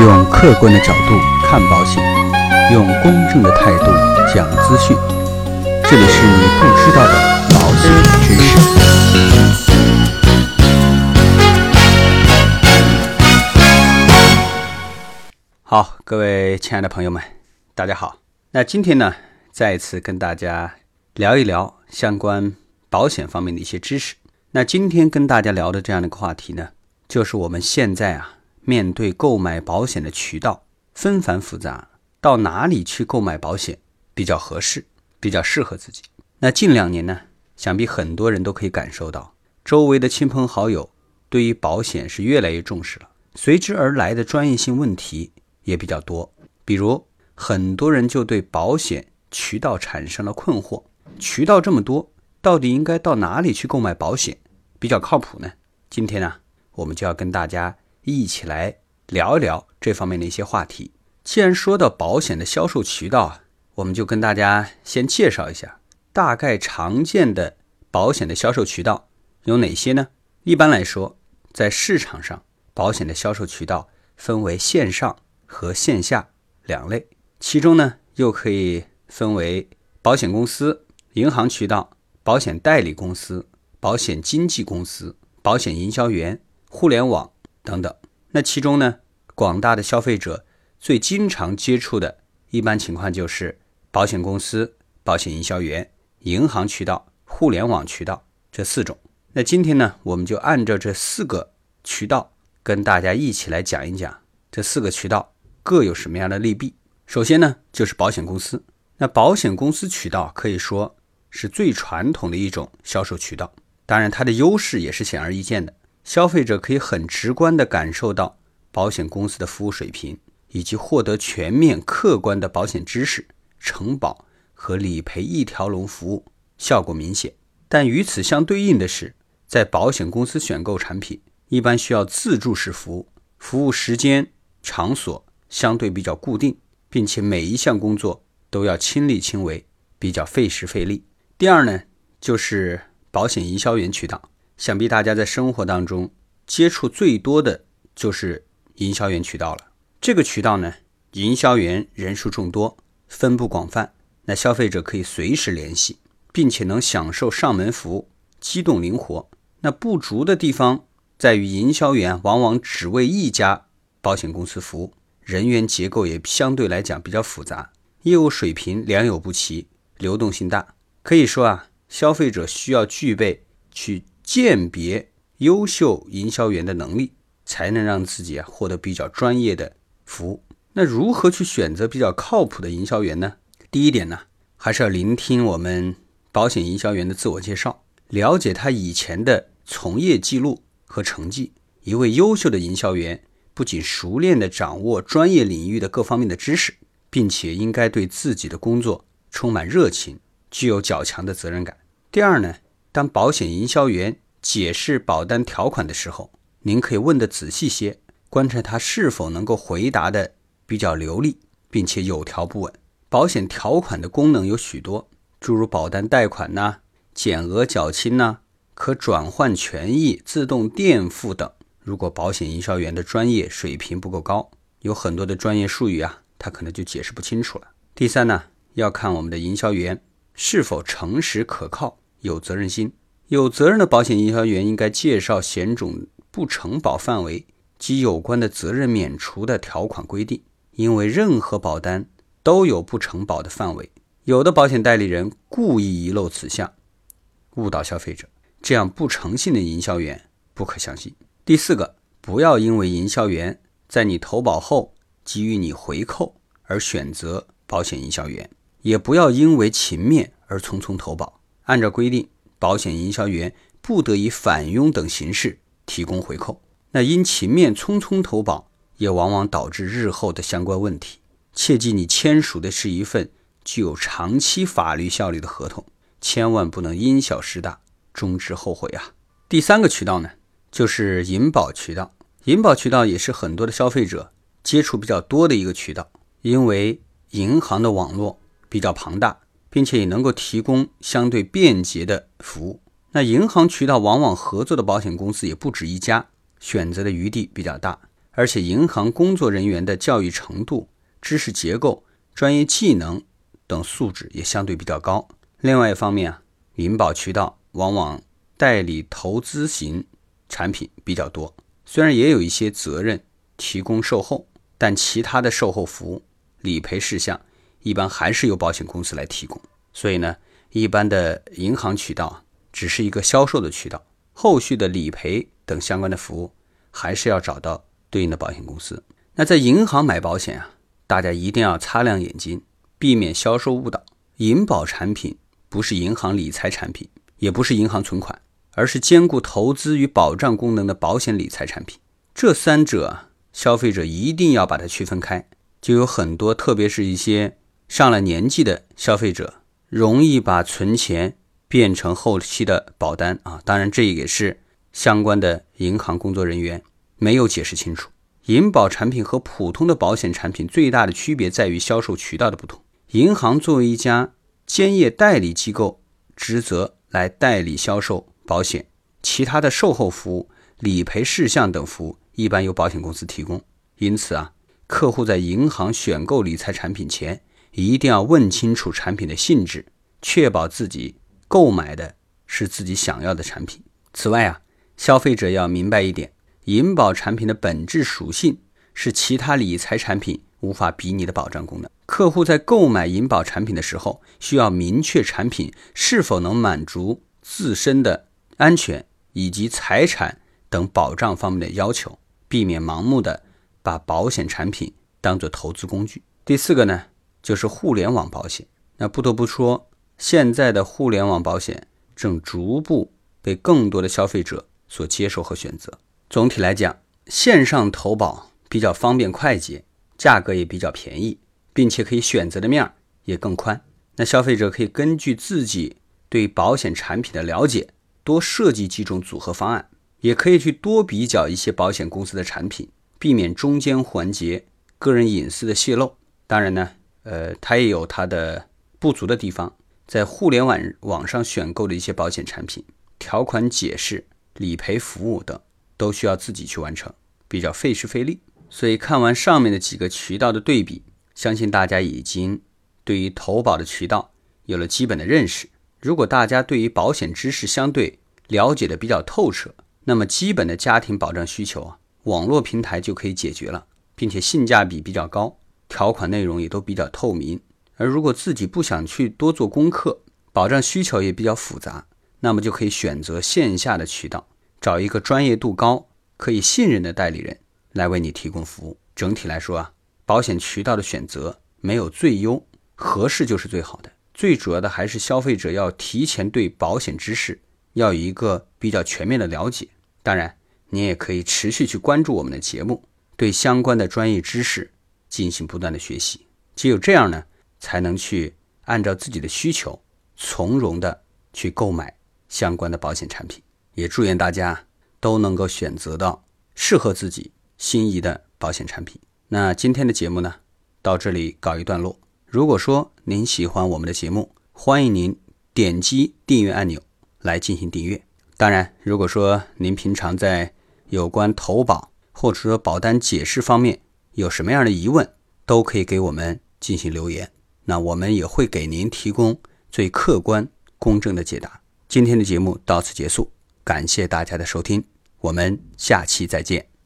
用客观的角度看保险，用公正的态度讲资讯。这里是你不知道的保险知识。好，各位亲爱的朋友们，大家好。那今天呢，再一次跟大家聊一聊相关保险方面的一些知识。那今天跟大家聊的这样的一个话题呢，就是我们现在啊，面对购买保险的渠道纷繁复杂，到哪里去购买保险比较合适，比较适合自己？那近两年呢，想必很多人都可以感受到，周围的亲朋好友对于保险是越来越重视了，随之而来的专业性问题也比较多。比如，很多人就对保险渠道产生了困惑，渠道这么多。到底应该到哪里去购买保险比较靠谱呢？今天呢，我们就要跟大家一起来聊一聊这方面的一些话题。既然说到保险的销售渠道啊，我们就跟大家先介绍一下大概常见的保险的销售渠道有哪些呢？一般来说，在市场上，保险的销售渠道分为线上和线下两类，其中呢又可以分为保险公司、银行渠道。保险代理公司、保险经纪公司、保险营销员、互联网等等。那其中呢，广大的消费者最经常接触的一般情况就是保险公司、保险营销员、银行渠道、互联网渠道这四种。那今天呢，我们就按照这四个渠道跟大家一起来讲一讲这四个渠道各有什么样的利弊。首先呢，就是保险公司。那保险公司渠道可以说。是最传统的一种销售渠道，当然它的优势也是显而易见的。消费者可以很直观地感受到保险公司的服务水平，以及获得全面客观的保险知识、承保和理赔一条龙服务，效果明显。但与此相对应的是，在保险公司选购产品，一般需要自助式服务，服务时间、场所相对比较固定，并且每一项工作都要亲力亲为，比较费时费力。第二呢，就是保险营销员渠道。想必大家在生活当中接触最多的就是营销员渠道了。这个渠道呢，营销员人数众多，分布广泛，那消费者可以随时联系，并且能享受上门服务，机动灵活。那不足的地方在于，营销员往往只为一家保险公司服务，人员结构也相对来讲比较复杂，业务水平良莠不齐，流动性大。可以说啊，消费者需要具备去鉴别优秀营销员的能力，才能让自己啊获得比较专业的服务。那如何去选择比较靠谱的营销员呢？第一点呢，还是要聆听我们保险营销员的自我介绍，了解他以前的从业记录和成绩。一位优秀的营销员不仅熟练地掌握专业领域的各方面的知识，并且应该对自己的工作充满热情。具有较强的责任感。第二呢，当保险营销员解释保单条款的时候，您可以问的仔细些，观察他是否能够回答的比较流利，并且有条不紊。保险条款的功能有许多，诸如保单贷款呐、减额缴清呐、可转换权益、自动垫付等。如果保险营销员的专业水平不够高，有很多的专业术语啊，他可能就解释不清楚了。第三呢，要看我们的营销员。是否诚实可靠、有责任心？有责任的保险营销员应该介绍险种不承保范围及有关的责任免除的条款规定。因为任何保单都有不承保的范围，有的保险代理人故意遗漏此项，误导消费者，这样不诚信的营销员不可相信。第四个，不要因为营销员在你投保后给予你回扣而选择保险营销员。也不要因为情面而匆匆投保。按照规定，保险营销员不得以返佣等形式提供回扣。那因情面匆匆投保，也往往导致日后的相关问题。切记，你签署的是一份具有长期法律效力的合同，千万不能因小失大，终至后悔啊！第三个渠道呢，就是银保渠道。银保渠道也是很多的消费者接触比较多的一个渠道，因为银行的网络。比较庞大，并且也能够提供相对便捷的服务。那银行渠道往往合作的保险公司也不止一家，选择的余地比较大。而且银行工作人员的教育程度、知识结构、专业技能等素质也相对比较高。另外一方面啊，银保渠道往往代理投资型产品比较多，虽然也有一些责任提供售后，但其他的售后服务、理赔事项一般还是由保险公司来提供。所以呢，一般的银行渠道只是一个销售的渠道，后续的理赔等相关的服务还是要找到对应的保险公司。那在银行买保险啊，大家一定要擦亮眼睛，避免销售误导。银保产品不是银行理财产品，也不是银行存款，而是兼顾投资与保障功能的保险理财产品。这三者，消费者一定要把它区分开。就有很多，特别是一些上了年纪的消费者。容易把存钱变成后期的保单啊！当然，这也是相关的银行工作人员没有解释清楚。银保产品和普通的保险产品最大的区别在于销售渠道的不同。银行作为一家兼业代理机构，职责来代理销售保险，其他的售后服务、理赔事项等服务一般由保险公司提供。因此啊，客户在银行选购理财产品前，一定要问清楚产品的性质，确保自己购买的是自己想要的产品。此外啊，消费者要明白一点，银保产品的本质属性是其他理财产品无法比拟的保障功能。客户在购买银保产品的时候，需要明确产品是否能满足自身的安全以及财产等保障方面的要求，避免盲目的把保险产品当做投资工具。第四个呢？就是互联网保险，那不得不说，现在的互联网保险正逐步被更多的消费者所接受和选择。总体来讲，线上投保比较方便快捷，价格也比较便宜，并且可以选择的面儿也更宽。那消费者可以根据自己对保险产品的了解，多设计几种组合方案，也可以去多比较一些保险公司的产品，避免中间环节个人隐私的泄露。当然呢。呃，它也有它的不足的地方，在互联网网上选购的一些保险产品，条款解释、理赔服务等都需要自己去完成，比较费时费力。所以看完上面的几个渠道的对比，相信大家已经对于投保的渠道有了基本的认识。如果大家对于保险知识相对了解的比较透彻，那么基本的家庭保障需求啊，网络平台就可以解决了，并且性价比比较高。条款内容也都比较透明，而如果自己不想去多做功课，保障需求也比较复杂，那么就可以选择线下的渠道，找一个专业度高、可以信任的代理人来为你提供服务。整体来说啊，保险渠道的选择没有最优，合适就是最好的。最主要的还是消费者要提前对保险知识要有一个比较全面的了解。当然，你也可以持续去关注我们的节目，对相关的专业知识。进行不断的学习，只有这样呢，才能去按照自己的需求，从容的去购买相关的保险产品。也祝愿大家都能够选择到适合自己心仪的保险产品。那今天的节目呢，到这里告一段落。如果说您喜欢我们的节目，欢迎您点击订阅按钮来进行订阅。当然，如果说您平常在有关投保或者说保单解释方面，有什么样的疑问，都可以给我们进行留言，那我们也会给您提供最客观、公正的解答。今天的节目到此结束，感谢大家的收听，我们下期再见。